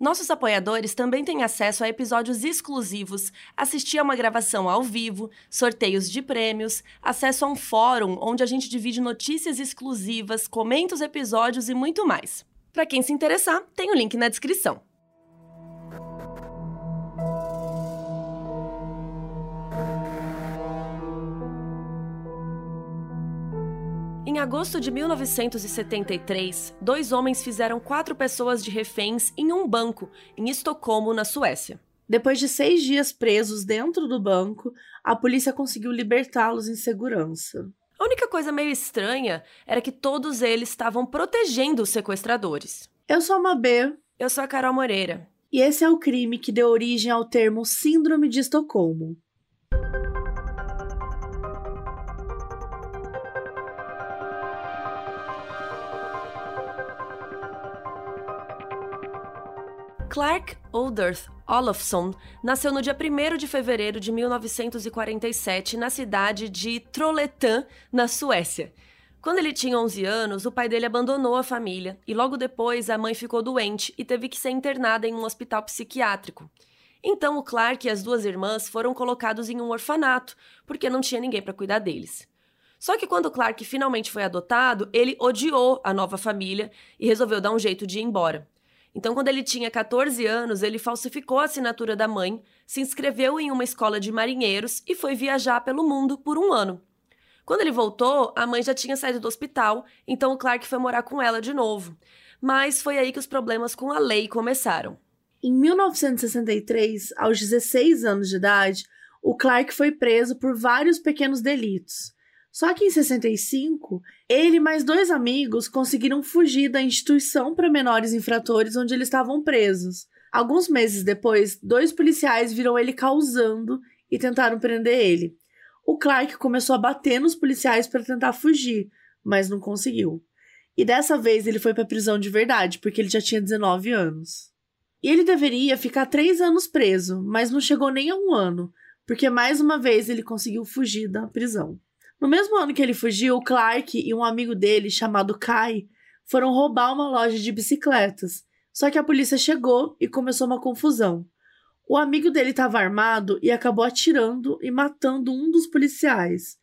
Nossos apoiadores também têm acesso a episódios exclusivos, assistir a uma gravação ao vivo, sorteios de prêmios, acesso a um fórum onde a gente divide notícias exclusivas, comenta os episódios e muito mais. Para quem se interessar, tem o link na descrição. Em agosto de 1973, dois homens fizeram quatro pessoas de reféns em um banco, em Estocolmo, na Suécia. Depois de seis dias presos dentro do banco, a polícia conseguiu libertá-los em segurança. A única coisa meio estranha era que todos eles estavam protegendo os sequestradores. Eu sou a Mabê. Eu sou a Carol Moreira. E esse é o crime que deu origem ao termo Síndrome de Estocolmo. Clark Olderth Olofsson nasceu no dia 1 de fevereiro de 1947 na cidade de Trollhättan, na Suécia. Quando ele tinha 11 anos, o pai dele abandonou a família e logo depois a mãe ficou doente e teve que ser internada em um hospital psiquiátrico. Então o Clark e as duas irmãs foram colocados em um orfanato, porque não tinha ninguém para cuidar deles. Só que quando Clark finalmente foi adotado, ele odiou a nova família e resolveu dar um jeito de ir embora. Então, quando ele tinha 14 anos, ele falsificou a assinatura da mãe, se inscreveu em uma escola de marinheiros e foi viajar pelo mundo por um ano. Quando ele voltou, a mãe já tinha saído do hospital, então o Clark foi morar com ela de novo. Mas foi aí que os problemas com a lei começaram. Em 1963, aos 16 anos de idade, o Clark foi preso por vários pequenos delitos. Só que em 65, ele e mais dois amigos conseguiram fugir da instituição para menores infratores onde eles estavam presos. Alguns meses depois, dois policiais viram ele causando e tentaram prender ele. O Clark começou a bater nos policiais para tentar fugir, mas não conseguiu. E dessa vez ele foi para prisão de verdade, porque ele já tinha 19 anos. E ele deveria ficar três anos preso, mas não chegou nem a um ano, porque mais uma vez ele conseguiu fugir da prisão. No mesmo ano que ele fugiu, o Clark e um amigo dele, chamado Kai, foram roubar uma loja de bicicletas. Só que a polícia chegou e começou uma confusão. O amigo dele estava armado e acabou atirando e matando um dos policiais.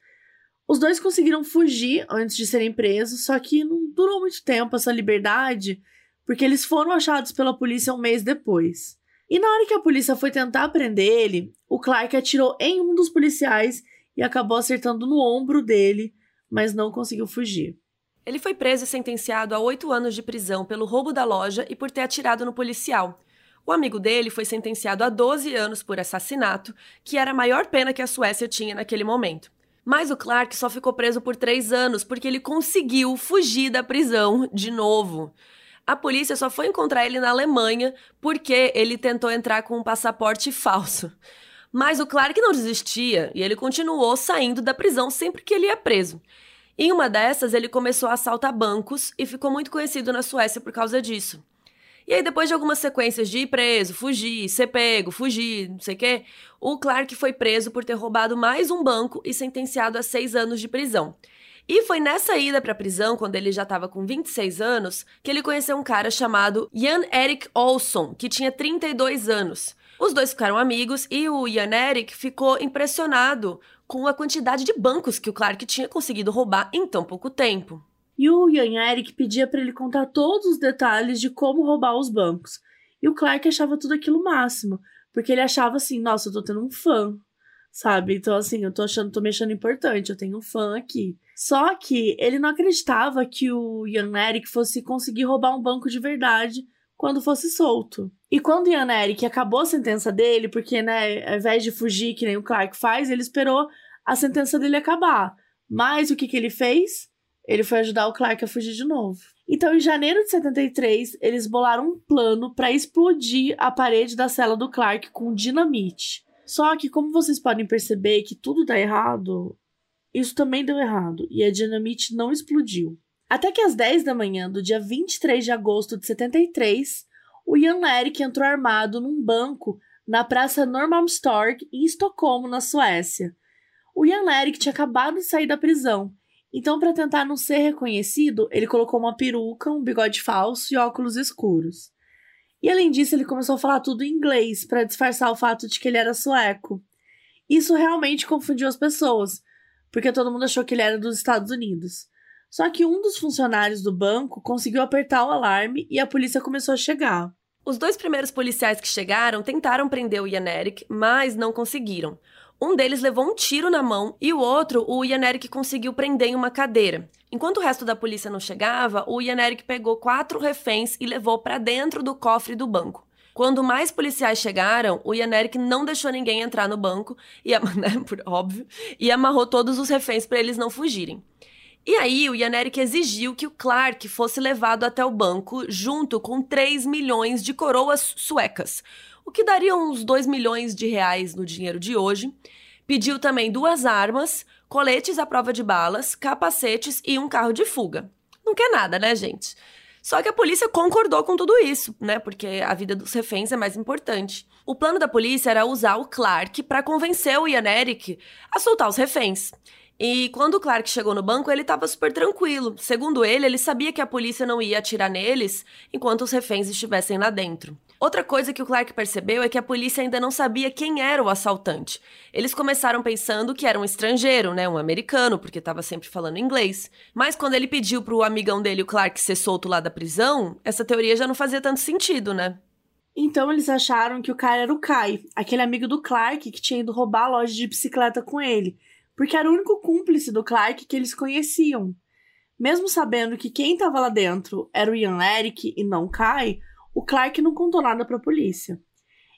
Os dois conseguiram fugir antes de serem presos, só que não durou muito tempo essa liberdade, porque eles foram achados pela polícia um mês depois. E na hora que a polícia foi tentar prender ele, o Clark atirou em um dos policiais e acabou acertando no ombro dele, mas não conseguiu fugir. Ele foi preso e sentenciado a oito anos de prisão pelo roubo da loja e por ter atirado no policial. O amigo dele foi sentenciado a 12 anos por assassinato, que era a maior pena que a Suécia tinha naquele momento. Mas o Clark só ficou preso por três anos porque ele conseguiu fugir da prisão de novo. A polícia só foi encontrar ele na Alemanha porque ele tentou entrar com um passaporte falso. Mas o Clark não desistia e ele continuou saindo da prisão sempre que ele ia preso. Em uma dessas, ele começou a assaltar bancos e ficou muito conhecido na Suécia por causa disso. E aí, depois de algumas sequências de ir preso, fugir, ser pego, fugir, não sei o quê, o Clark foi preso por ter roubado mais um banco e sentenciado a seis anos de prisão. E foi nessa ida para a prisão, quando ele já estava com 26 anos, que ele conheceu um cara chamado Jan Erik Olsson, que tinha 32 anos. Os dois ficaram amigos e o Ian Eric ficou impressionado com a quantidade de bancos que o Clark tinha conseguido roubar em tão pouco tempo. E o Ian Eric pedia para ele contar todos os detalhes de como roubar os bancos. E o Clark achava tudo aquilo máximo, porque ele achava assim, nossa, eu tô tendo um fã, sabe? Então assim, eu tô achando, tô me achando importante, eu tenho um fã aqui. Só que ele não acreditava que o Ian Eric fosse conseguir roubar um banco de verdade quando fosse solto. E quando Ian Eric acabou a sentença dele, porque, né, ao invés de fugir, que nem o Clark faz, ele esperou a sentença dele acabar. Mas o que, que ele fez? ele foi ajudar o Clark a fugir de novo. Então, em janeiro de 73, eles bolaram um plano para explodir a parede da cela do Clark com dinamite. Só que, como vocês podem perceber que tudo dá errado, isso também deu errado e a dinamite não explodiu. Até que às 10 da manhã do dia 23 de agosto de 73, o Jan Erik entrou armado num banco na Praça Norrmalmstorg, em Estocolmo, na Suécia. O Jan Erik tinha acabado de sair da prisão então, para tentar não ser reconhecido, ele colocou uma peruca, um bigode falso e óculos escuros. E além disso, ele começou a falar tudo em inglês para disfarçar o fato de que ele era sueco. Isso realmente confundiu as pessoas, porque todo mundo achou que ele era dos Estados Unidos. Só que um dos funcionários do banco conseguiu apertar o alarme e a polícia começou a chegar. Os dois primeiros policiais que chegaram tentaram prender o Ian Eric, mas não conseguiram. Um deles levou um tiro na mão e o outro, o Eric conseguiu prender em uma cadeira. Enquanto o resto da polícia não chegava, o Eric pegou quatro reféns e levou para dentro do cofre do banco. Quando mais policiais chegaram, o Eric não deixou ninguém entrar no banco, e, né, por óbvio, e amarrou todos os reféns para eles não fugirem. E aí, o Eric exigiu que o Clark fosse levado até o banco junto com 3 milhões de coroas suecas, o que daria uns 2 milhões de reais no dinheiro de hoje. Pediu também duas armas, coletes à prova de balas, capacetes e um carro de fuga. Não quer nada, né, gente? Só que a polícia concordou com tudo isso, né? Porque a vida dos reféns é mais importante. O plano da polícia era usar o Clark para convencer o Ian a soltar os reféns. E quando o Clark chegou no banco, ele estava super tranquilo. Segundo ele, ele sabia que a polícia não ia atirar neles enquanto os reféns estivessem lá dentro. Outra coisa que o Clark percebeu é que a polícia ainda não sabia quem era o assaltante. Eles começaram pensando que era um estrangeiro, né, um americano, porque estava sempre falando inglês. Mas quando ele pediu pro amigão dele, o Clark, ser solto lá da prisão, essa teoria já não fazia tanto sentido, né? Então eles acharam que o cara era o Kai, aquele amigo do Clark que tinha ido roubar a loja de bicicleta com ele, porque era o único cúmplice do Clark que eles conheciam. Mesmo sabendo que quem estava lá dentro era o Ian Eric e não Kai, o Clark não contou nada para a polícia.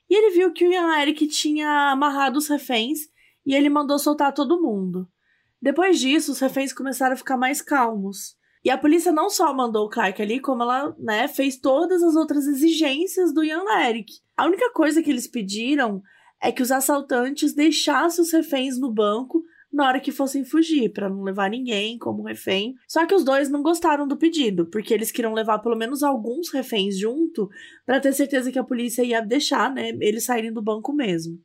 E ele viu que o Ian Eric tinha amarrado os reféns e ele mandou soltar todo mundo. Depois disso, os reféns começaram a ficar mais calmos. E a polícia não só mandou o Clark ali, como ela né, fez todas as outras exigências do Ian Eric. A única coisa que eles pediram é que os assaltantes deixassem os reféns no banco na hora que fossem fugir, para não levar ninguém como refém. Só que os dois não gostaram do pedido, porque eles queriam levar pelo menos alguns reféns junto para ter certeza que a polícia ia deixar, né, eles saírem do banco mesmo.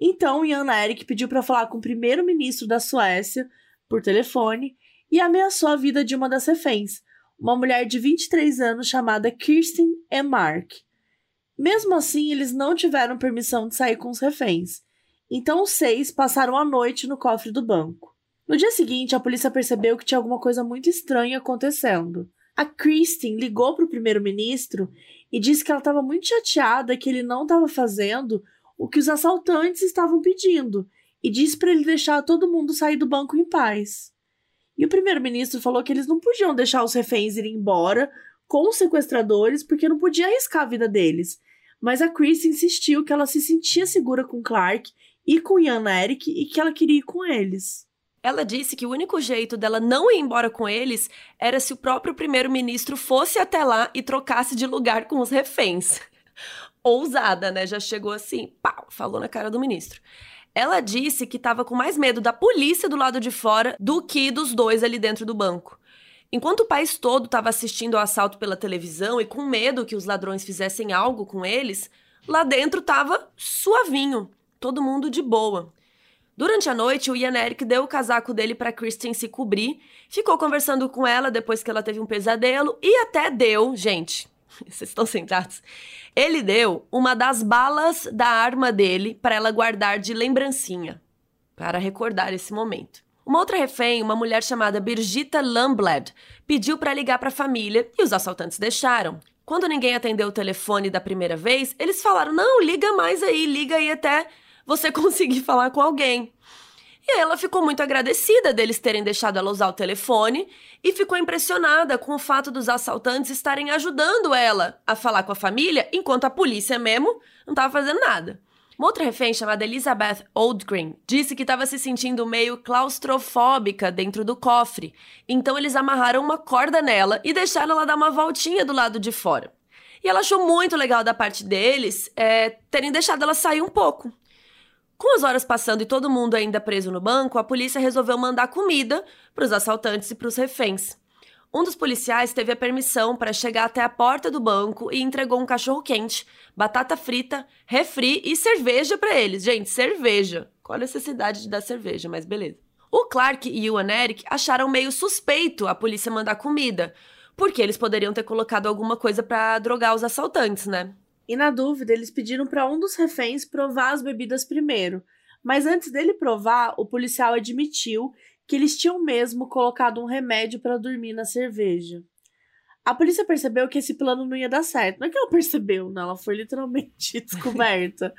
Então, Jan Erik pediu para falar com o primeiro-ministro da Suécia por telefone e ameaçou a vida de uma das reféns, uma mulher de 23 anos chamada Kirsten Emark. Mesmo assim, eles não tiveram permissão de sair com os reféns. Então os seis passaram a noite no cofre do banco. No dia seguinte, a polícia percebeu que tinha alguma coisa muito estranha acontecendo. A Kristen ligou para o primeiro-ministro e disse que ela estava muito chateada que ele não estava fazendo o que os assaltantes estavam pedindo e disse para ele deixar todo mundo sair do banco em paz. E o primeiro-ministro falou que eles não podiam deixar os reféns irem embora com os sequestradores porque não podia arriscar a vida deles. Mas a Chris insistiu que ela se sentia segura com Clark ir com Ian Eric e que ela queria ir com eles. Ela disse que o único jeito dela não ir embora com eles era se o próprio primeiro-ministro fosse até lá e trocasse de lugar com os reféns. Ousada, né? Já chegou assim, pau, falou na cara do ministro. Ela disse que estava com mais medo da polícia do lado de fora do que dos dois ali dentro do banco. Enquanto o país todo estava assistindo ao assalto pela televisão e com medo que os ladrões fizessem algo com eles, lá dentro estava suavinho todo mundo de boa. Durante a noite, o Ian Eric deu o casaco dele para Kristen se cobrir, ficou conversando com ela depois que ela teve um pesadelo e até deu, gente, vocês estão sentados? Ele deu uma das balas da arma dele para ela guardar de lembrancinha, para recordar esse momento. Uma outra refém, uma mulher chamada Birgitta Lamblad, pediu para ligar para a família e os assaltantes deixaram. Quando ninguém atendeu o telefone da primeira vez, eles falaram: "Não, liga mais aí, liga aí até você conseguir falar com alguém. E ela ficou muito agradecida deles terem deixado ela usar o telefone e ficou impressionada com o fato dos assaltantes estarem ajudando ela a falar com a família, enquanto a polícia mesmo não estava fazendo nada. Uma outra refém chamada Elizabeth Oldgreen disse que estava se sentindo meio claustrofóbica dentro do cofre, então eles amarraram uma corda nela e deixaram ela dar uma voltinha do lado de fora. E ela achou muito legal da parte deles é, terem deixado ela sair um pouco. Com as horas passando e todo mundo ainda preso no banco, a polícia resolveu mandar comida para os assaltantes e para os reféns. Um dos policiais teve a permissão para chegar até a porta do banco e entregou um cachorro quente, batata frita, refri e cerveja para eles. Gente, cerveja. Qual a necessidade de dar cerveja, mas beleza. O Clark e o Eric acharam meio suspeito a polícia mandar comida, porque eles poderiam ter colocado alguma coisa para drogar os assaltantes, né? E na dúvida, eles pediram para um dos reféns provar as bebidas primeiro. Mas antes dele provar, o policial admitiu que eles tinham mesmo colocado um remédio para dormir na cerveja. A polícia percebeu que esse plano não ia dar certo. Não é que ela percebeu, não, ela foi literalmente descoberta.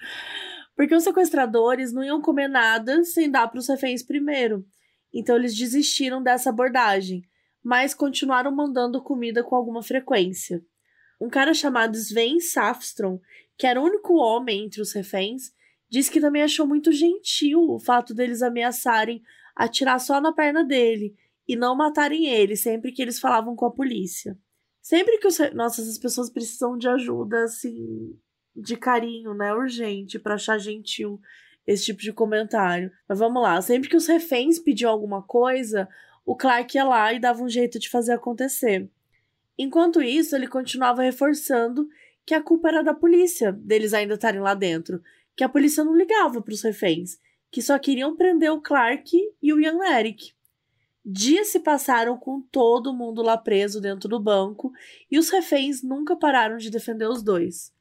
Porque os sequestradores não iam comer nada sem dar para os reféns primeiro. Então eles desistiram dessa abordagem, mas continuaram mandando comida com alguma frequência. Um cara chamado Sven Safstrom, que era o único homem entre os reféns, disse que também achou muito gentil o fato deles ameaçarem atirar só na perna dele e não matarem ele sempre que eles falavam com a polícia. Sempre que os. Nossa, essas pessoas precisam de ajuda, assim, de carinho, né? Urgente, para achar gentil esse tipo de comentário. Mas vamos lá. Sempre que os reféns pediam alguma coisa, o Clark ia lá e dava um jeito de fazer acontecer. Enquanto isso, ele continuava reforçando que a culpa era da polícia, deles ainda estarem lá dentro, que a polícia não ligava para os reféns, que só queriam prender o Clark e o Ian Eric. Dias se passaram com todo mundo lá preso dentro do banco e os reféns nunca pararam de defender os dois.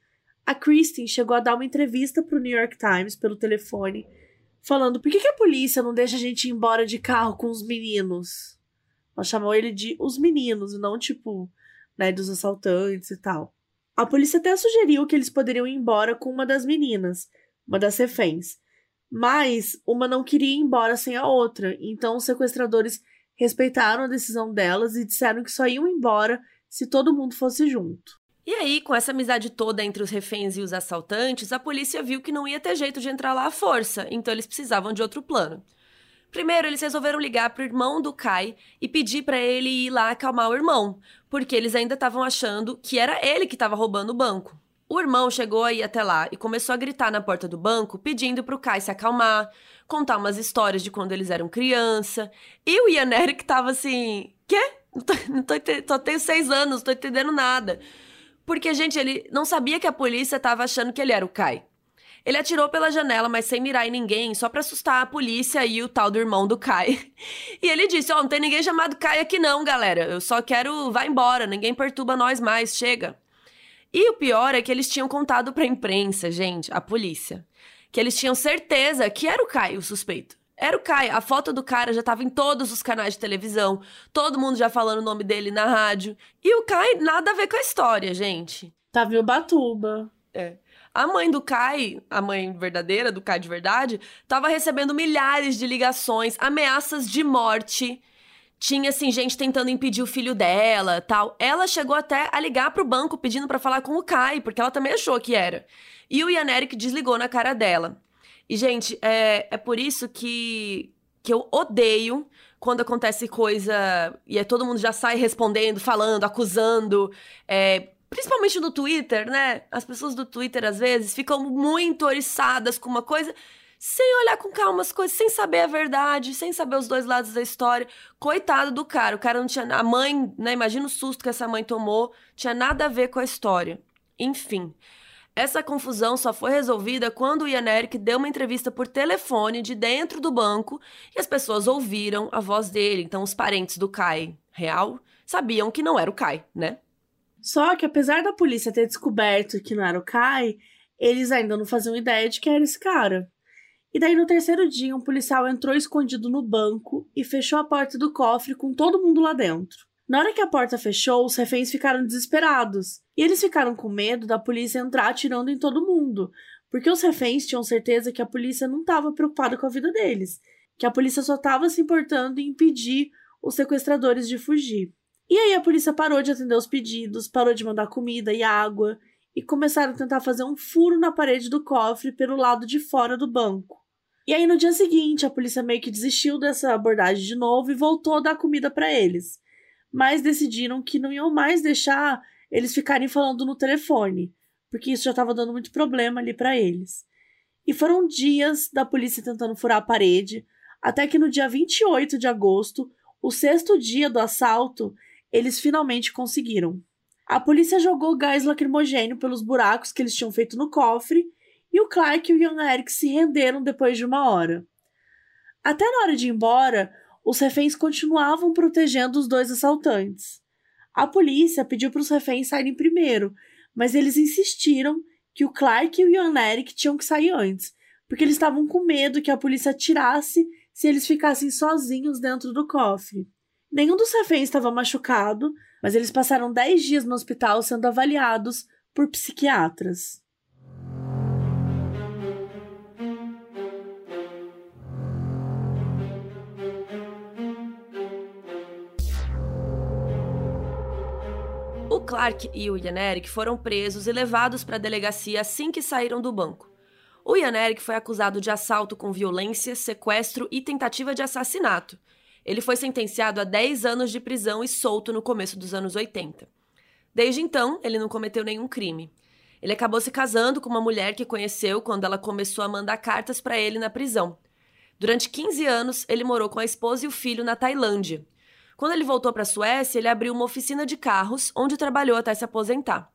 A Kristen chegou a dar uma entrevista para o New York Times pelo telefone, falando por que, que a polícia não deixa a gente ir embora de carro com os meninos. Ela chamou ele de os meninos, não tipo, né, dos assaltantes e tal. A polícia até sugeriu que eles poderiam ir embora com uma das meninas, uma das reféns, mas uma não queria ir embora sem a outra, então os sequestradores respeitaram a decisão delas e disseram que só iam embora se todo mundo fosse junto. E aí, com essa amizade toda entre os reféns e os assaltantes, a polícia viu que não ia ter jeito de entrar lá à força, então eles precisavam de outro plano. Primeiro, eles resolveram ligar pro irmão do Kai e pedir para ele ir lá acalmar o irmão, porque eles ainda estavam achando que era ele que estava roubando o banco. O irmão chegou aí até lá e começou a gritar na porta do banco, pedindo pro Kai se acalmar, contar umas histórias de quando eles eram criança. E o Ian Eric tava assim: quê? Não tô, não tô, só tenho seis anos, não tô entendendo nada. Porque, gente, ele não sabia que a polícia tava achando que ele era o Kai. Ele atirou pela janela, mas sem mirar em ninguém, só para assustar a polícia e o tal do irmão do Kai. E ele disse: Ó, oh, não tem ninguém chamado Kai aqui não, galera. Eu só quero. Vai embora, ninguém perturba nós mais, chega. E o pior é que eles tinham contado pra imprensa, gente, a polícia, que eles tinham certeza que era o Caio o suspeito. Era o Caio. A foto do cara já tava em todos os canais de televisão. Todo mundo já falando o nome dele na rádio. E o Caio nada a ver com a história, gente. Tava em Ubatuba. É. A mãe do Kai, a mãe verdadeira do Kai de verdade, tava recebendo milhares de ligações, ameaças de morte tinha assim gente tentando impedir o filho dela, tal. Ela chegou até a ligar pro banco pedindo para falar com o Kai, porque ela também achou que era. E o Ian Eric desligou na cara dela. E gente, é, é por isso que que eu odeio quando acontece coisa e é, todo mundo já sai respondendo, falando, acusando, é, principalmente no Twitter, né? As pessoas do Twitter às vezes ficam muito oriçadas com uma coisa sem olhar com calma as coisas, sem saber a verdade, sem saber os dois lados da história. Coitado do cara, o cara não tinha. A mãe, né? Imagina o susto que essa mãe tomou, tinha nada a ver com a história. Enfim. Essa confusão só foi resolvida quando o Ian Eric deu uma entrevista por telefone de dentro do banco e as pessoas ouviram a voz dele. Então, os parentes do Kai real sabiam que não era o Kai, né? Só que apesar da polícia ter descoberto que não era o Kai, eles ainda não faziam ideia de que era esse cara. E daí, no terceiro dia, um policial entrou escondido no banco e fechou a porta do cofre com todo mundo lá dentro. Na hora que a porta fechou, os reféns ficaram desesperados. E eles ficaram com medo da polícia entrar atirando em todo mundo, porque os reféns tinham certeza que a polícia não estava preocupada com a vida deles, que a polícia só estava se importando em impedir os sequestradores de fugir. E aí a polícia parou de atender os pedidos, parou de mandar comida e água, e começaram a tentar fazer um furo na parede do cofre pelo lado de fora do banco. E aí no dia seguinte, a polícia meio que desistiu dessa abordagem de novo e voltou a dar comida para eles. Mas decidiram que não iam mais deixar eles ficarem falando no telefone, porque isso já estava dando muito problema ali para eles. E foram dias da polícia tentando furar a parede, até que no dia 28 de agosto, o sexto dia do assalto, eles finalmente conseguiram. A polícia jogou gás lacrimogênio pelos buracos que eles tinham feito no cofre e o Clark e o Ian Eric se renderam depois de uma hora. Até na hora de ir embora, os reféns continuavam protegendo os dois assaltantes. A polícia pediu para os reféns saírem primeiro, mas eles insistiram que o Clark e o Ian Eric tinham que sair antes, porque eles estavam com medo que a polícia atirasse se eles ficassem sozinhos dentro do cofre. Nenhum dos reféns estava machucado, mas eles passaram 10 dias no hospital sendo avaliados por psiquiatras. O Clark e o Ian Eric foram presos e levados para a delegacia assim que saíram do banco. O Ian Eric foi acusado de assalto com violência, sequestro e tentativa de assassinato. Ele foi sentenciado a 10 anos de prisão e solto no começo dos anos 80. Desde então, ele não cometeu nenhum crime. Ele acabou se casando com uma mulher que conheceu quando ela começou a mandar cartas para ele na prisão. Durante 15 anos, ele morou com a esposa e o filho na Tailândia. Quando ele voltou para a Suécia, ele abriu uma oficina de carros, onde trabalhou até se aposentar.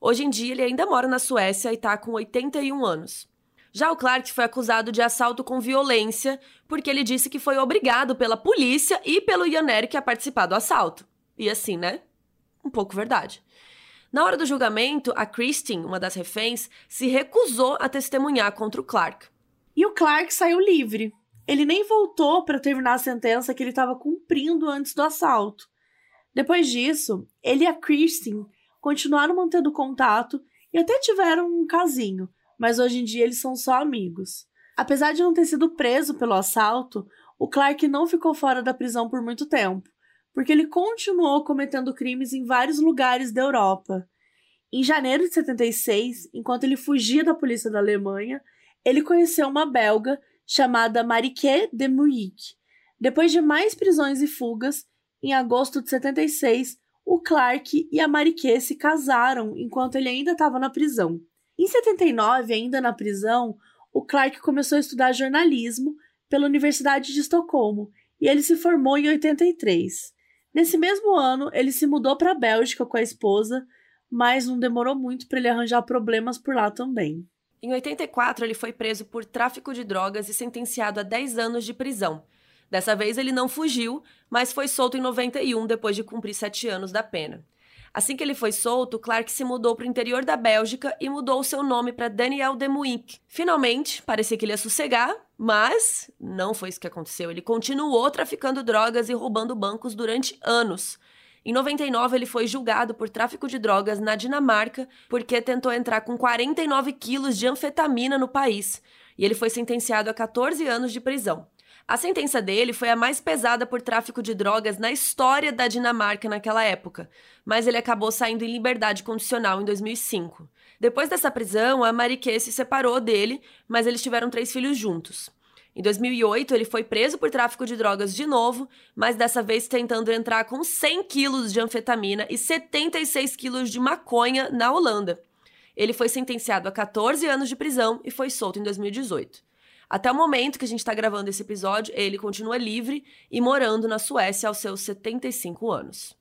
Hoje em dia, ele ainda mora na Suécia e está com 81 anos. Já o Clark foi acusado de assalto com violência, porque ele disse que foi obrigado pela polícia e pelo Ian Eric a participar do assalto. E assim, né? Um pouco verdade. Na hora do julgamento, a Christine, uma das reféns, se recusou a testemunhar contra o Clark. E o Clark saiu livre. Ele nem voltou para terminar a sentença que ele estava cumprindo antes do assalto. Depois disso, ele e a Christine continuaram mantendo contato e até tiveram um casinho, mas hoje em dia eles são só amigos. Apesar de não ter sido preso pelo assalto, o Clark não ficou fora da prisão por muito tempo, porque ele continuou cometendo crimes em vários lugares da Europa. Em janeiro de 76, enquanto ele fugia da polícia da Alemanha, ele conheceu uma belga chamada Mariquet de Muick. Depois de mais prisões e fugas, em agosto de 76, o Clark e a Mariquet se casaram enquanto ele ainda estava na prisão. Em 79, ainda na prisão, o Clark começou a estudar jornalismo pela Universidade de Estocolmo e ele se formou em 83. Nesse mesmo ano, ele se mudou para a Bélgica com a esposa, mas não demorou muito para ele arranjar problemas por lá também. Em 84, ele foi preso por tráfico de drogas e sentenciado a 10 anos de prisão. Dessa vez, ele não fugiu, mas foi solto em 91 depois de cumprir 7 anos da pena. Assim que ele foi solto, Clark se mudou para o interior da Bélgica e mudou seu nome para Daniel Demuink. Finalmente, parecia que ele ia sossegar, mas não foi isso que aconteceu. Ele continuou traficando drogas e roubando bancos durante anos. Em 99, ele foi julgado por tráfico de drogas na Dinamarca porque tentou entrar com 49 quilos de anfetamina no país. E ele foi sentenciado a 14 anos de prisão. A sentença dele foi a mais pesada por tráfico de drogas na história da Dinamarca naquela época, mas ele acabou saindo em liberdade condicional em 2005. Depois dessa prisão, a Mariquet se separou dele, mas eles tiveram três filhos juntos. Em 2008, ele foi preso por tráfico de drogas de novo, mas dessa vez tentando entrar com 100 quilos de anfetamina e 76 quilos de maconha na Holanda. Ele foi sentenciado a 14 anos de prisão e foi solto em 2018. Até o momento que a gente está gravando esse episódio, ele continua livre e morando na Suécia aos seus 75 anos.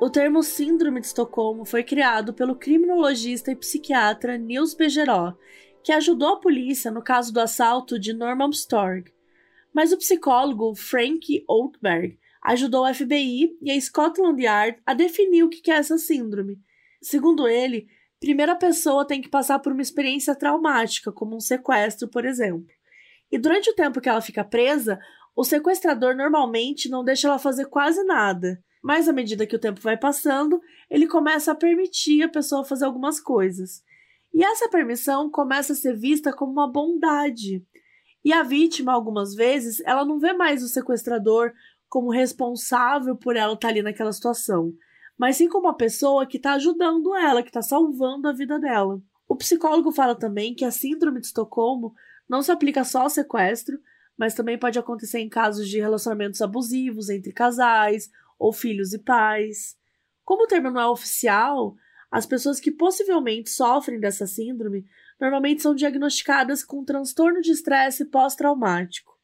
O termo Síndrome de Estocolmo foi criado pelo criminologista e psiquiatra Nils Bejeró, que ajudou a polícia no caso do assalto de Norman Storg. Mas o psicólogo Frank Oakberg ajudou o FBI e a Scotland Yard a definir o que é essa síndrome. Segundo ele, primeira pessoa tem que passar por uma experiência traumática, como um sequestro, por exemplo. E durante o tempo que ela fica presa, o sequestrador normalmente não deixa ela fazer quase nada. Mas à medida que o tempo vai passando, ele começa a permitir a pessoa fazer algumas coisas. E essa permissão começa a ser vista como uma bondade. E a vítima, algumas vezes, ela não vê mais o sequestrador como responsável por ela estar ali naquela situação, mas sim como uma pessoa que está ajudando ela, que está salvando a vida dela. O psicólogo fala também que a síndrome de Estocolmo não se aplica só ao sequestro, mas também pode acontecer em casos de relacionamentos abusivos entre casais ou filhos e pais. Como o termo não é oficial, as pessoas que possivelmente sofrem dessa síndrome normalmente são diagnosticadas com transtorno de estresse pós-traumático.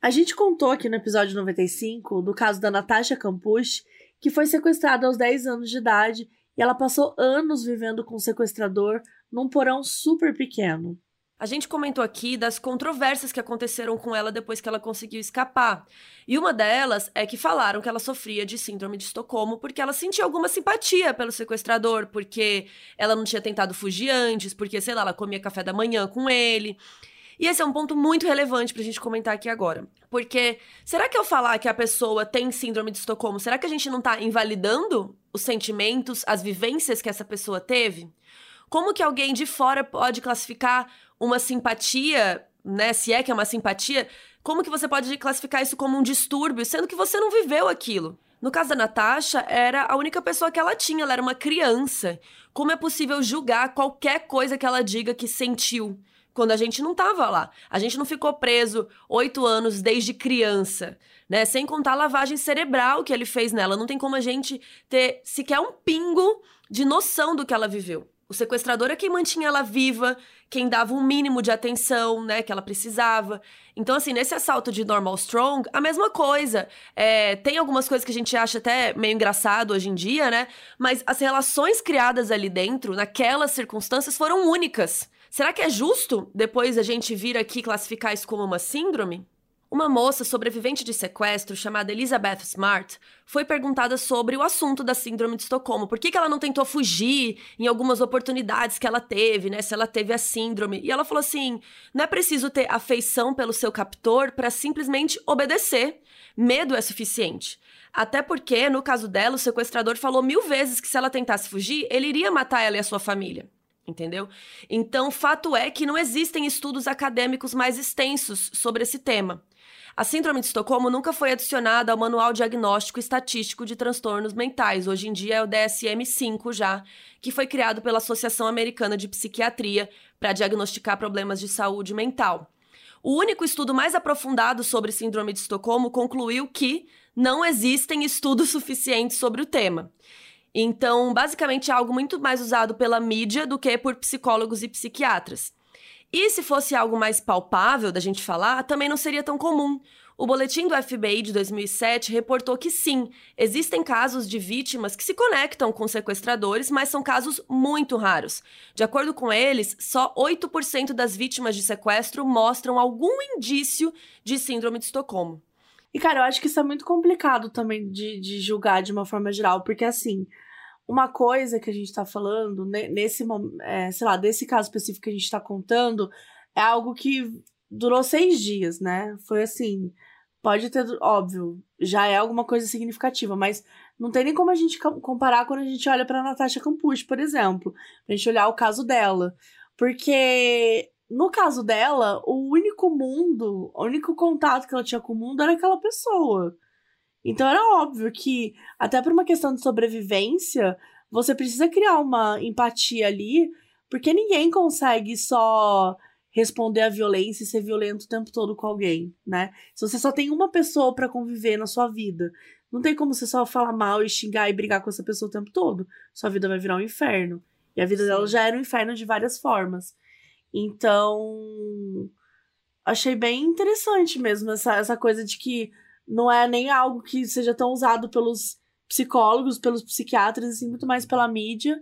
A gente contou aqui no episódio 95 do caso da Natasha Campucci, que foi sequestrada aos 10 anos de idade e ela passou anos vivendo com o sequestrador num porão super pequeno. A gente comentou aqui das controvérsias que aconteceram com ela depois que ela conseguiu escapar. E uma delas é que falaram que ela sofria de síndrome de Estocolmo porque ela sentia alguma simpatia pelo sequestrador, porque ela não tinha tentado fugir antes, porque, sei lá, ela comia café da manhã com ele. E esse é um ponto muito relevante pra gente comentar aqui agora. Porque será que eu falar que a pessoa tem síndrome de Estocolmo, será que a gente não tá invalidando os sentimentos, as vivências que essa pessoa teve? Como que alguém de fora pode classificar uma simpatia, né? Se é que é uma simpatia, como que você pode classificar isso como um distúrbio, sendo que você não viveu aquilo? No caso da Natasha, era a única pessoa que ela tinha, ela era uma criança. Como é possível julgar qualquer coisa que ela diga que sentiu? Quando a gente não tava lá. A gente não ficou preso oito anos desde criança, né? Sem contar a lavagem cerebral que ele fez nela. Não tem como a gente ter sequer um pingo de noção do que ela viveu. O sequestrador é quem mantinha ela viva, quem dava um mínimo de atenção, né, que ela precisava. Então, assim, nesse assalto de Normal Strong, a mesma coisa. É, tem algumas coisas que a gente acha até meio engraçado hoje em dia, né? Mas as relações criadas ali dentro, naquelas circunstâncias, foram únicas. Será que é justo depois a gente vir aqui classificar isso como uma síndrome? Uma moça sobrevivente de sequestro chamada Elizabeth Smart foi perguntada sobre o assunto da síndrome de Estocolmo. Por que, que ela não tentou fugir em algumas oportunidades que ela teve, né? Se ela teve a síndrome. E ela falou assim: não é preciso ter afeição pelo seu captor para simplesmente obedecer. Medo é suficiente. Até porque, no caso dela, o sequestrador falou mil vezes que se ela tentasse fugir, ele iria matar ela e a sua família entendeu? Então, fato é que não existem estudos acadêmicos mais extensos sobre esse tema. A Síndrome de Estocolmo nunca foi adicionada ao Manual Diagnóstico Estatístico de Transtornos Mentais, hoje em dia é o DSM-5 já, que foi criado pela Associação Americana de Psiquiatria para diagnosticar problemas de saúde mental. O único estudo mais aprofundado sobre Síndrome de Estocolmo concluiu que não existem estudos suficientes sobre o tema. Então, basicamente, é algo muito mais usado pela mídia do que por psicólogos e psiquiatras. E se fosse algo mais palpável da gente falar, também não seria tão comum. O boletim do FBI de 2007 reportou que sim, existem casos de vítimas que se conectam com sequestradores, mas são casos muito raros. De acordo com eles, só 8% das vítimas de sequestro mostram algum indício de síndrome de Estocolmo. E, cara, eu acho que isso é muito complicado também de, de julgar de uma forma geral, porque assim uma coisa que a gente está falando, nesse é, sei lá, desse caso específico que a gente está contando, é algo que durou seis dias, né? Foi assim, pode ter, óbvio, já é alguma coisa significativa, mas não tem nem como a gente comparar quando a gente olha para Natasha Campucci, por exemplo, pra gente olhar o caso dela, porque no caso dela, o único mundo, o único contato que ela tinha com o mundo era aquela pessoa. Então era óbvio que, até por uma questão de sobrevivência, você precisa criar uma empatia ali, porque ninguém consegue só responder à violência e ser violento o tempo todo com alguém, né? Se você só tem uma pessoa para conviver na sua vida, não tem como você só falar mal e xingar e brigar com essa pessoa o tempo todo. Sua vida vai virar um inferno. E a vida Sim. dela já era um inferno de várias formas. Então, achei bem interessante mesmo essa, essa coisa de que não é nem algo que seja tão usado pelos psicólogos, pelos psiquiatras, assim, muito mais pela mídia.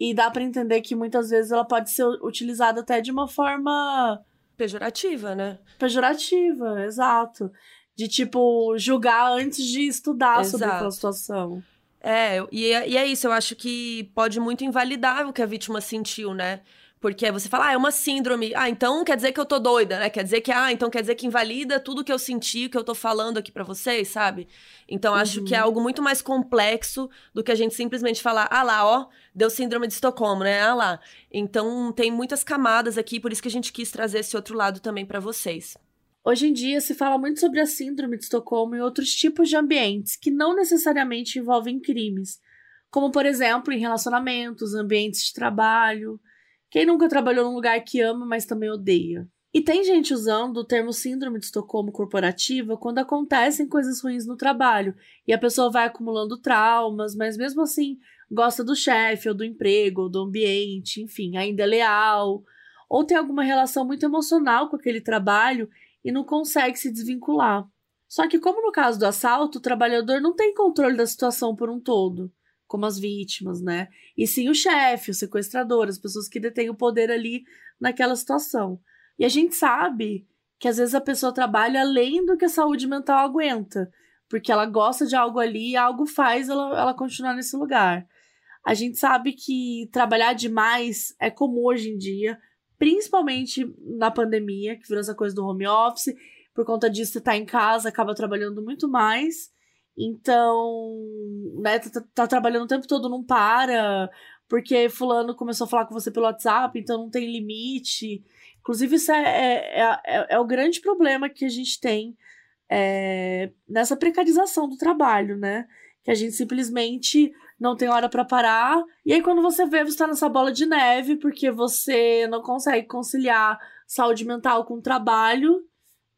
E dá para entender que muitas vezes ela pode ser utilizada até de uma forma. Pejorativa, né? Pejorativa, exato. De, tipo, julgar antes de estudar exato. sobre aquela situação. É, e é, e é isso, eu acho que pode muito invalidar o que a vítima sentiu, né? Porque você fala, ah, é uma síndrome. Ah, então quer dizer que eu tô doida, né? Quer dizer que, ah, então quer dizer que invalida tudo que eu senti, que eu tô falando aqui para vocês, sabe? Então uhum. acho que é uhum. algo muito mais complexo do que a gente simplesmente falar, ah lá, ó, deu síndrome de Estocolmo, né? Ah lá. Então tem muitas camadas aqui, por isso que a gente quis trazer esse outro lado também para vocês. Hoje em dia se fala muito sobre a síndrome de Estocolmo em outros tipos de ambientes que não necessariamente envolvem crimes, como por exemplo em relacionamentos, ambientes de trabalho. Quem nunca trabalhou num lugar que ama, mas também odeia? E tem gente usando o termo síndrome de Estocolmo corporativa quando acontecem coisas ruins no trabalho e a pessoa vai acumulando traumas, mas mesmo assim gosta do chefe ou do emprego ou do ambiente, enfim, ainda é leal, ou tem alguma relação muito emocional com aquele trabalho e não consegue se desvincular. Só que, como no caso do assalto, o trabalhador não tem controle da situação por um todo como as vítimas, né? E sim o chefe, o sequestrador, as pessoas que detêm o poder ali naquela situação. E a gente sabe que às vezes a pessoa trabalha além do que a saúde mental aguenta, porque ela gosta de algo ali e algo faz ela, ela continuar nesse lugar. A gente sabe que trabalhar demais é comum hoje em dia, principalmente na pandemia, que virou essa coisa do home office. Por conta disso, você tá em casa, acaba trabalhando muito mais. Então, né, tá, tá, tá, trabalhando o tempo todo, não para, porque fulano começou a falar com você pelo WhatsApp, então não tem limite. Inclusive, isso é, é, é, é, é o grande problema que a gente tem é, nessa precarização do trabalho, né? Que a gente simplesmente não tem hora para parar. E aí, quando você vê, você tá nessa bola de neve, porque você não consegue conciliar saúde mental com trabalho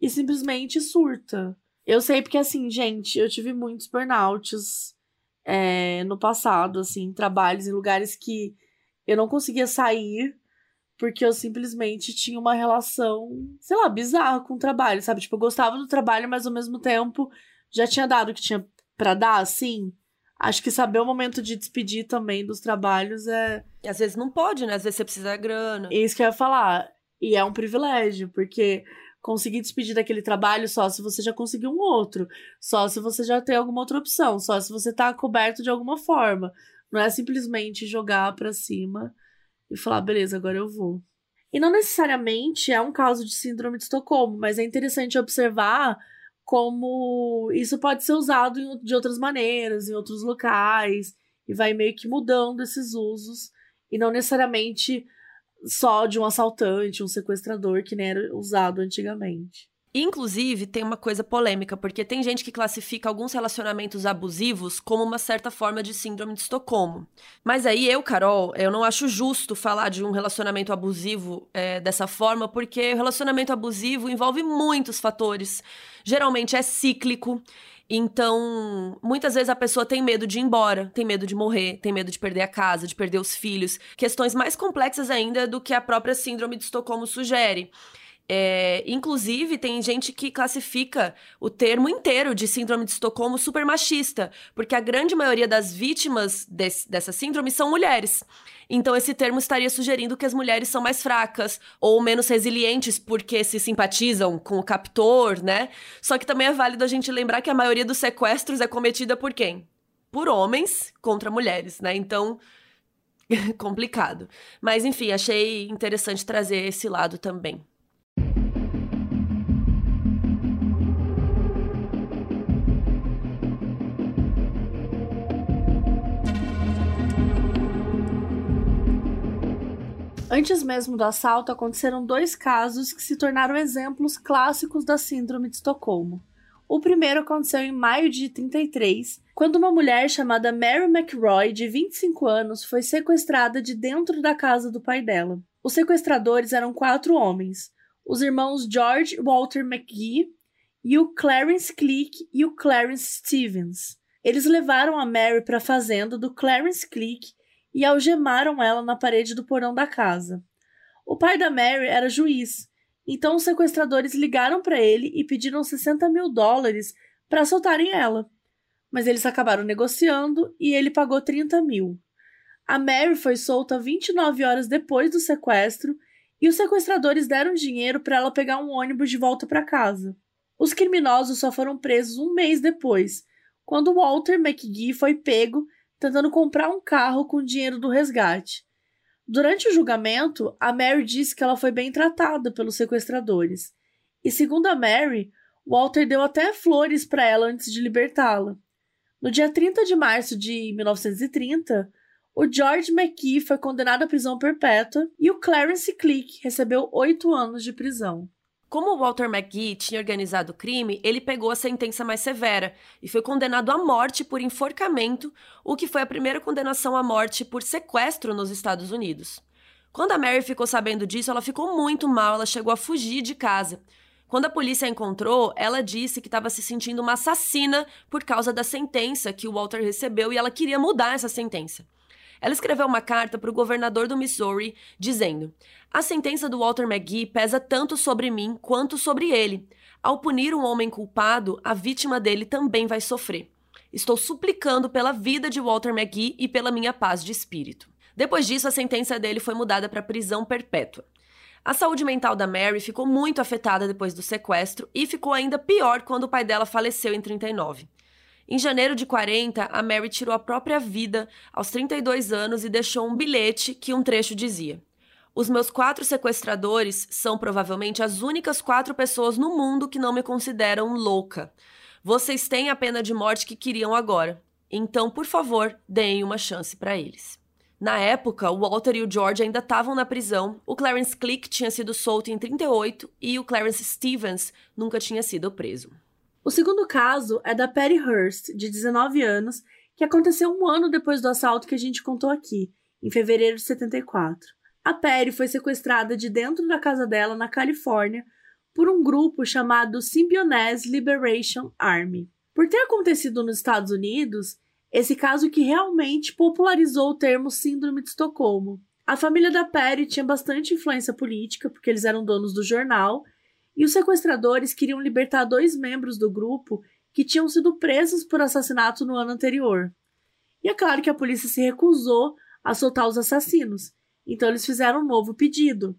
e simplesmente surta. Eu sei porque, assim, gente, eu tive muitos burnouts é, no passado, assim, trabalhos em lugares que eu não conseguia sair porque eu simplesmente tinha uma relação, sei lá, bizarra com o trabalho, sabe? Tipo, eu gostava do trabalho, mas ao mesmo tempo já tinha dado o que tinha para dar, assim. Acho que saber o momento de despedir também dos trabalhos é. E às vezes não pode, né? Às vezes você precisa de grana. É isso que eu ia falar. E é um privilégio, porque conseguir despedir daquele trabalho só se você já conseguiu um outro, só se você já tem alguma outra opção, só se você tá coberto de alguma forma. Não é simplesmente jogar para cima e falar, beleza, agora eu vou. E não necessariamente é um caso de síndrome de Estocolmo, mas é interessante observar como isso pode ser usado de outras maneiras, em outros locais, e vai meio que mudando esses usos, e não necessariamente só de um assaltante, um sequestrador que nem era usado antigamente. Inclusive, tem uma coisa polêmica, porque tem gente que classifica alguns relacionamentos abusivos como uma certa forma de síndrome de Estocolmo. Mas aí eu, Carol, eu não acho justo falar de um relacionamento abusivo é, dessa forma, porque o relacionamento abusivo envolve muitos fatores. Geralmente é cíclico. Então, muitas vezes a pessoa tem medo de ir embora, tem medo de morrer, tem medo de perder a casa, de perder os filhos. Questões mais complexas ainda do que a própria síndrome de Estocolmo sugere. É, inclusive, tem gente que classifica o termo inteiro de síndrome de Estocolmo super machista, porque a grande maioria das vítimas desse, dessa síndrome são mulheres. Então, esse termo estaria sugerindo que as mulheres são mais fracas ou menos resilientes porque se simpatizam com o captor, né? Só que também é válido a gente lembrar que a maioria dos sequestros é cometida por quem? Por homens contra mulheres, né? Então, complicado. Mas, enfim, achei interessante trazer esse lado também. Antes mesmo do assalto, aconteceram dois casos que se tornaram exemplos clássicos da Síndrome de Estocolmo. O primeiro aconteceu em maio de 33, quando uma mulher chamada Mary McRoy, de 25 anos, foi sequestrada de dentro da casa do pai dela. Os sequestradores eram quatro homens: os irmãos George Walter McGee, e o Clarence Click e o Clarence Stevens. Eles levaram a Mary para a fazenda do Clarence Click e algemaram ela na parede do porão da casa. O pai da Mary era juiz, então os sequestradores ligaram para ele e pediram 60 mil dólares para soltarem ela. Mas eles acabaram negociando e ele pagou 30 mil. A Mary foi solta 29 horas depois do sequestro e os sequestradores deram dinheiro para ela pegar um ônibus de volta para casa. Os criminosos só foram presos um mês depois, quando Walter McGee foi pego tentando comprar um carro com dinheiro do resgate. Durante o julgamento, a Mary disse que ela foi bem tratada pelos sequestradores. E segundo a Mary, Walter deu até flores para ela antes de libertá-la. No dia 30 de março de 1930, o George McKee foi condenado à prisão perpétua e o Clarence Click recebeu oito anos de prisão. Como o Walter McGee tinha organizado o crime, ele pegou a sentença mais severa e foi condenado à morte por enforcamento, o que foi a primeira condenação à morte por sequestro nos Estados Unidos. Quando a Mary ficou sabendo disso, ela ficou muito mal, ela chegou a fugir de casa. Quando a polícia a encontrou, ela disse que estava se sentindo uma assassina por causa da sentença que o Walter recebeu e ela queria mudar essa sentença. Ela escreveu uma carta para o governador do Missouri dizendo: A sentença do Walter McGee pesa tanto sobre mim quanto sobre ele. Ao punir um homem culpado, a vítima dele também vai sofrer. Estou suplicando pela vida de Walter McGee e pela minha paz de espírito. Depois disso, a sentença dele foi mudada para prisão perpétua. A saúde mental da Mary ficou muito afetada depois do sequestro e ficou ainda pior quando o pai dela faleceu em 39. Em janeiro de 40, a Mary tirou a própria vida aos 32 anos e deixou um bilhete que um trecho dizia: Os meus quatro sequestradores são provavelmente as únicas quatro pessoas no mundo que não me consideram louca. Vocês têm a pena de morte que queriam agora. Então, por favor, deem uma chance para eles. Na época, o Walter e o George ainda estavam na prisão, o Clarence Click tinha sido solto em 38 e o Clarence Stevens nunca tinha sido preso. O segundo caso é da Patty Hurst, de 19 anos, que aconteceu um ano depois do assalto que a gente contou aqui, em fevereiro de 74. A Patty foi sequestrada de dentro da casa dela, na Califórnia, por um grupo chamado Symbionese Liberation Army. Por ter acontecido nos Estados Unidos, esse caso que realmente popularizou o termo Síndrome de Estocolmo. A família da Patty tinha bastante influência política, porque eles eram donos do jornal, e os sequestradores queriam libertar dois membros do grupo que tinham sido presos por assassinato no ano anterior. E é claro que a polícia se recusou a soltar os assassinos, então eles fizeram um novo pedido.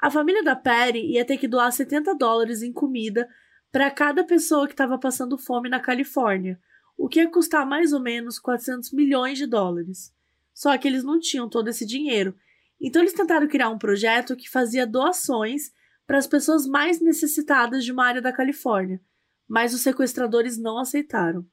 A família da Perry ia ter que doar 70 dólares em comida para cada pessoa que estava passando fome na Califórnia, o que ia custar mais ou menos 400 milhões de dólares. Só que eles não tinham todo esse dinheiro, então eles tentaram criar um projeto que fazia doações para as pessoas mais necessitadas de uma área da Califórnia, mas os sequestradores não aceitaram.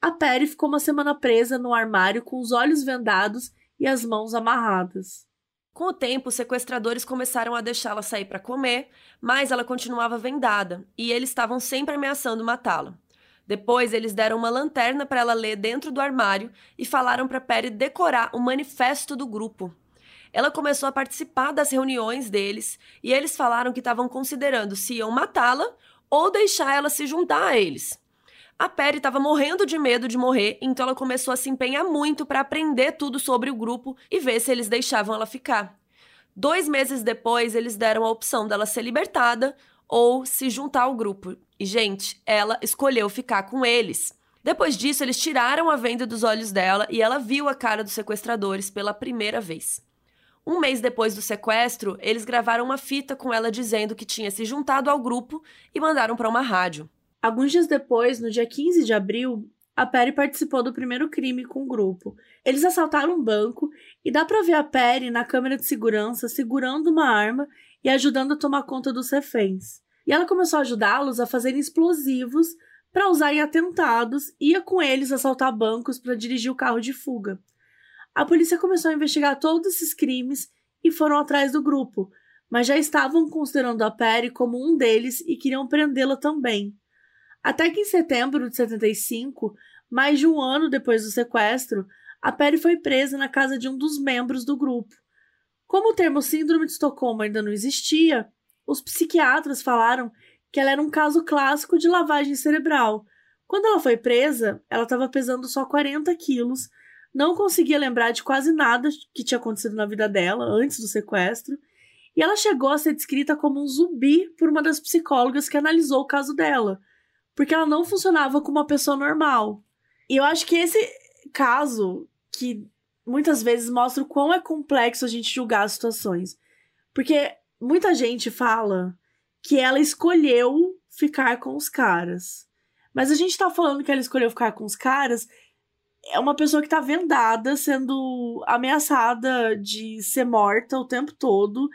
A Perry ficou uma semana presa no armário com os olhos vendados e as mãos amarradas. Com o tempo, os sequestradores começaram a deixá-la sair para comer, mas ela continuava vendada e eles estavam sempre ameaçando matá-la. Depois, eles deram uma lanterna para ela ler dentro do armário e falaram para Perry decorar o manifesto do grupo. Ela começou a participar das reuniões deles e eles falaram que estavam considerando se iam matá-la ou deixar ela se juntar a eles. A Perry estava morrendo de medo de morrer, então ela começou a se empenhar muito para aprender tudo sobre o grupo e ver se eles deixavam ela ficar. Dois meses depois, eles deram a opção dela ser libertada ou se juntar ao grupo. E, gente, ela escolheu ficar com eles. Depois disso, eles tiraram a venda dos olhos dela e ela viu a cara dos sequestradores pela primeira vez. Um mês depois do sequestro, eles gravaram uma fita com ela dizendo que tinha se juntado ao grupo e mandaram para uma rádio. Alguns dias depois, no dia 15 de abril, a Perry participou do primeiro crime com o grupo. Eles assaltaram um banco e dá para ver a Perry na câmera de segurança segurando uma arma e ajudando a tomar conta dos reféns. E ela começou a ajudá-los a fazerem explosivos para usar em atentados ia com eles assaltar bancos para dirigir o carro de fuga. A polícia começou a investigar todos esses crimes e foram atrás do grupo, mas já estavam considerando a Perry como um deles e queriam prendê-la também. Até que em setembro de 75, mais de um ano depois do sequestro, a Perry foi presa na casa de um dos membros do grupo. Como o termo Síndrome de Estocolmo ainda não existia, os psiquiatras falaram que ela era um caso clássico de lavagem cerebral. Quando ela foi presa, ela estava pesando só 40 quilos não conseguia lembrar de quase nada que tinha acontecido na vida dela antes do sequestro, e ela chegou a ser descrita como um zumbi por uma das psicólogas que analisou o caso dela, porque ela não funcionava como uma pessoa normal. E eu acho que esse caso que muitas vezes mostra o quão é complexo a gente julgar as situações. Porque muita gente fala que ela escolheu ficar com os caras. Mas a gente tá falando que ela escolheu ficar com os caras é uma pessoa que tá vendada, sendo ameaçada de ser morta o tempo todo.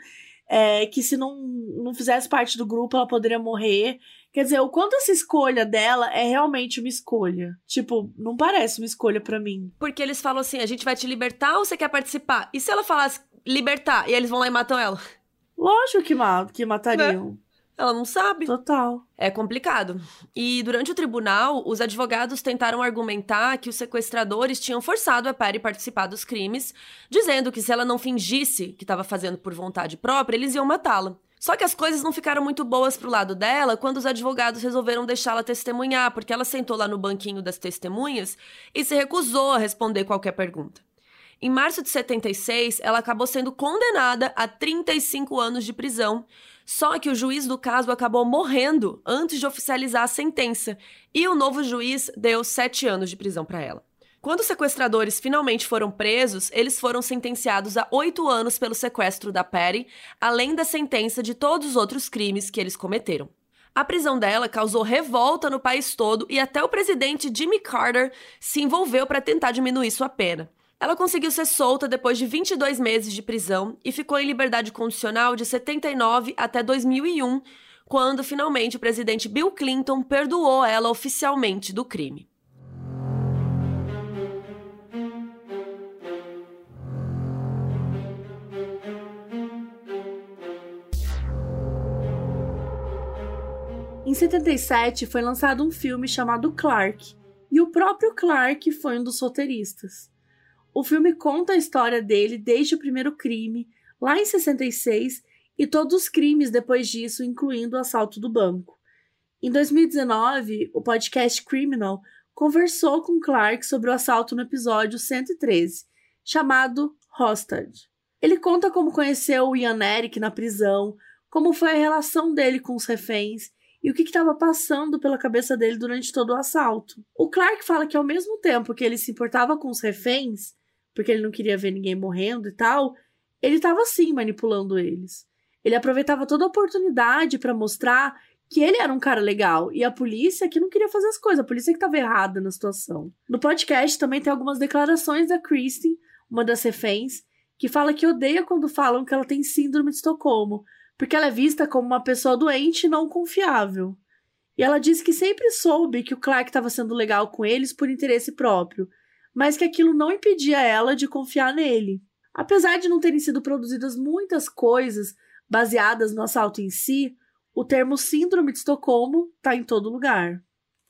É, que se não, não fizesse parte do grupo, ela poderia morrer. Quer dizer, o quanto essa escolha dela é realmente uma escolha. Tipo, não parece uma escolha para mim. Porque eles falam assim: a gente vai te libertar ou você quer participar? E se ela falasse libertar e eles vão lá e matam ela? Lógico que, ma que matariam. Né? Ela não sabe. Total. É complicado. E durante o tribunal, os advogados tentaram argumentar que os sequestradores tinham forçado a Perry participar dos crimes, dizendo que se ela não fingisse que estava fazendo por vontade própria, eles iam matá-la. Só que as coisas não ficaram muito boas pro lado dela quando os advogados resolveram deixá-la testemunhar, porque ela sentou lá no banquinho das testemunhas e se recusou a responder qualquer pergunta. Em março de 76, ela acabou sendo condenada a 35 anos de prisão. Só que o juiz do caso acabou morrendo antes de oficializar a sentença, e o novo juiz deu sete anos de prisão para ela. Quando os sequestradores finalmente foram presos, eles foram sentenciados a oito anos pelo sequestro da Patty, além da sentença de todos os outros crimes que eles cometeram. A prisão dela causou revolta no país todo e até o presidente Jimmy Carter se envolveu para tentar diminuir sua pena. Ela conseguiu ser solta depois de 22 meses de prisão e ficou em liberdade condicional de 79 até 2001, quando finalmente o presidente Bill Clinton perdoou ela oficialmente do crime. 77 foi lançado um filme chamado Clark, e o próprio Clark foi um dos roteiristas. O filme conta a história dele desde o primeiro crime, lá em 66, e todos os crimes depois disso, incluindo o assalto do banco. Em 2019, o podcast Criminal conversou com Clark sobre o assalto no episódio 113, chamado Hostage. Ele conta como conheceu o Ian Eric na prisão, como foi a relação dele com os reféns e o que estava passando pela cabeça dele durante todo o assalto. O Clark fala que ao mesmo tempo que ele se importava com os reféns, porque ele não queria ver ninguém morrendo e tal, ele estava sim manipulando eles. Ele aproveitava toda a oportunidade para mostrar que ele era um cara legal e a polícia que não queria fazer as coisas, a polícia que estava errada na situação. No podcast também tem algumas declarações da Kristen, uma das reféns, que fala que odeia quando falam que ela tem síndrome de Estocolmo, porque ela é vista como uma pessoa doente e não confiável. E ela disse que sempre soube que o Clark estava sendo legal com eles por interesse próprio, mas que aquilo não impedia ela de confiar nele. Apesar de não terem sido produzidas muitas coisas baseadas no assalto em si, o termo Síndrome de Estocolmo está em todo lugar.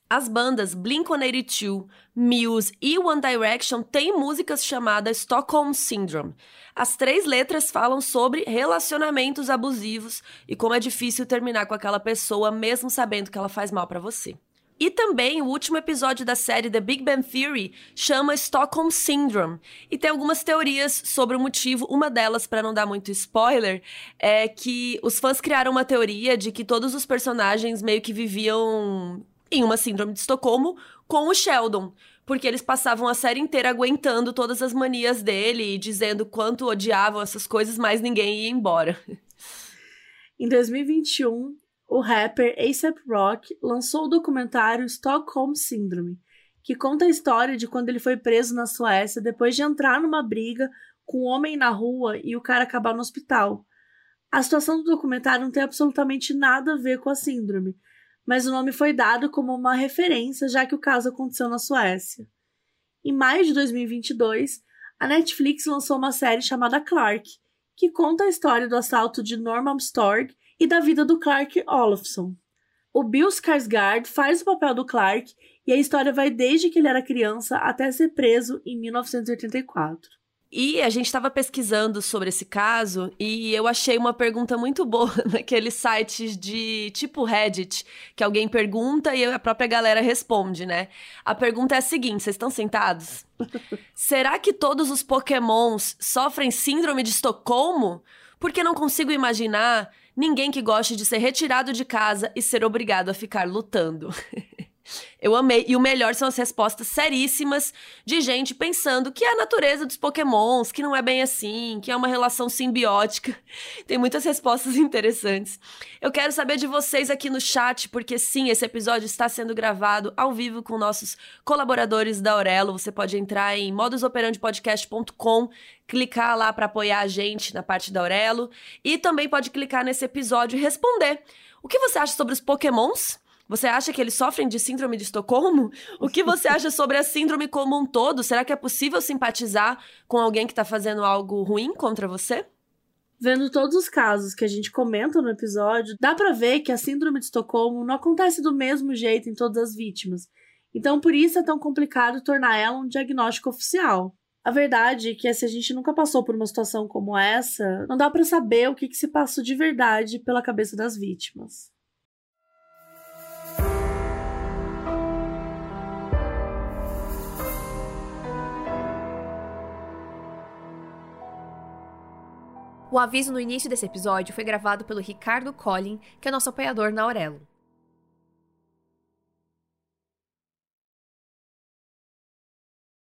As bandas Blink-182, Muse e One Direction têm músicas chamadas Stockholm Syndrome. As três letras falam sobre relacionamentos abusivos e como é difícil terminar com aquela pessoa mesmo sabendo que ela faz mal para você. E também o último episódio da série The Big Bang Theory chama Stockholm Syndrome. E tem algumas teorias sobre o motivo. Uma delas, para não dar muito spoiler, é que os fãs criaram uma teoria de que todos os personagens meio que viviam em uma síndrome de Estocolmo com o Sheldon. Porque eles passavam a série inteira aguentando todas as manias dele e dizendo quanto odiavam essas coisas, mas ninguém ia embora. Em 2021, o rapper A$AP Rock lançou o documentário Stockholm Syndrome, que conta a história de quando ele foi preso na Suécia depois de entrar numa briga com um homem na rua e o cara acabar no hospital. A situação do documentário não tem absolutamente nada a ver com a síndrome, mas o nome foi dado como uma referência já que o caso aconteceu na Suécia. Em maio de 2022, a Netflix lançou uma série chamada Clark, que conta a história do assalto de Norman Storg e da vida do Clark Olofsson. O Bill Skarsgård faz o papel do Clark e a história vai desde que ele era criança até ser preso em 1984. E a gente estava pesquisando sobre esse caso e eu achei uma pergunta muito boa naqueles sites de tipo Reddit, que alguém pergunta e a própria galera responde, né? A pergunta é a seguinte: vocês estão sentados? Será que todos os Pokémons sofrem síndrome de Estocolmo? Porque não consigo imaginar ninguém que goste de ser retirado de casa e ser obrigado a ficar lutando. Eu amei. E o melhor são as respostas seríssimas de gente pensando que é a natureza dos pokémons, que não é bem assim, que é uma relação simbiótica. Tem muitas respostas interessantes. Eu quero saber de vocês aqui no chat, porque sim, esse episódio está sendo gravado ao vivo com nossos colaboradores da Aurelo. Você pode entrar em modusoperandipodcast.com, clicar lá para apoiar a gente na parte da Aurelo e também pode clicar nesse episódio e responder. O que você acha sobre os pokémons? Você acha que eles sofrem de síndrome de Estocolmo? O que você acha sobre a síndrome como um todo? Será que é possível simpatizar com alguém que está fazendo algo ruim contra você? Vendo todos os casos que a gente comenta no episódio, dá para ver que a síndrome de Estocolmo não acontece do mesmo jeito em todas as vítimas. Então, por isso é tão complicado tornar ela um diagnóstico oficial. A verdade é que se a gente nunca passou por uma situação como essa, não dá para saber o que, que se passou de verdade pela cabeça das vítimas. O aviso no início desse episódio foi gravado pelo Ricardo Collin, que é nosso apoiador na Aurelo.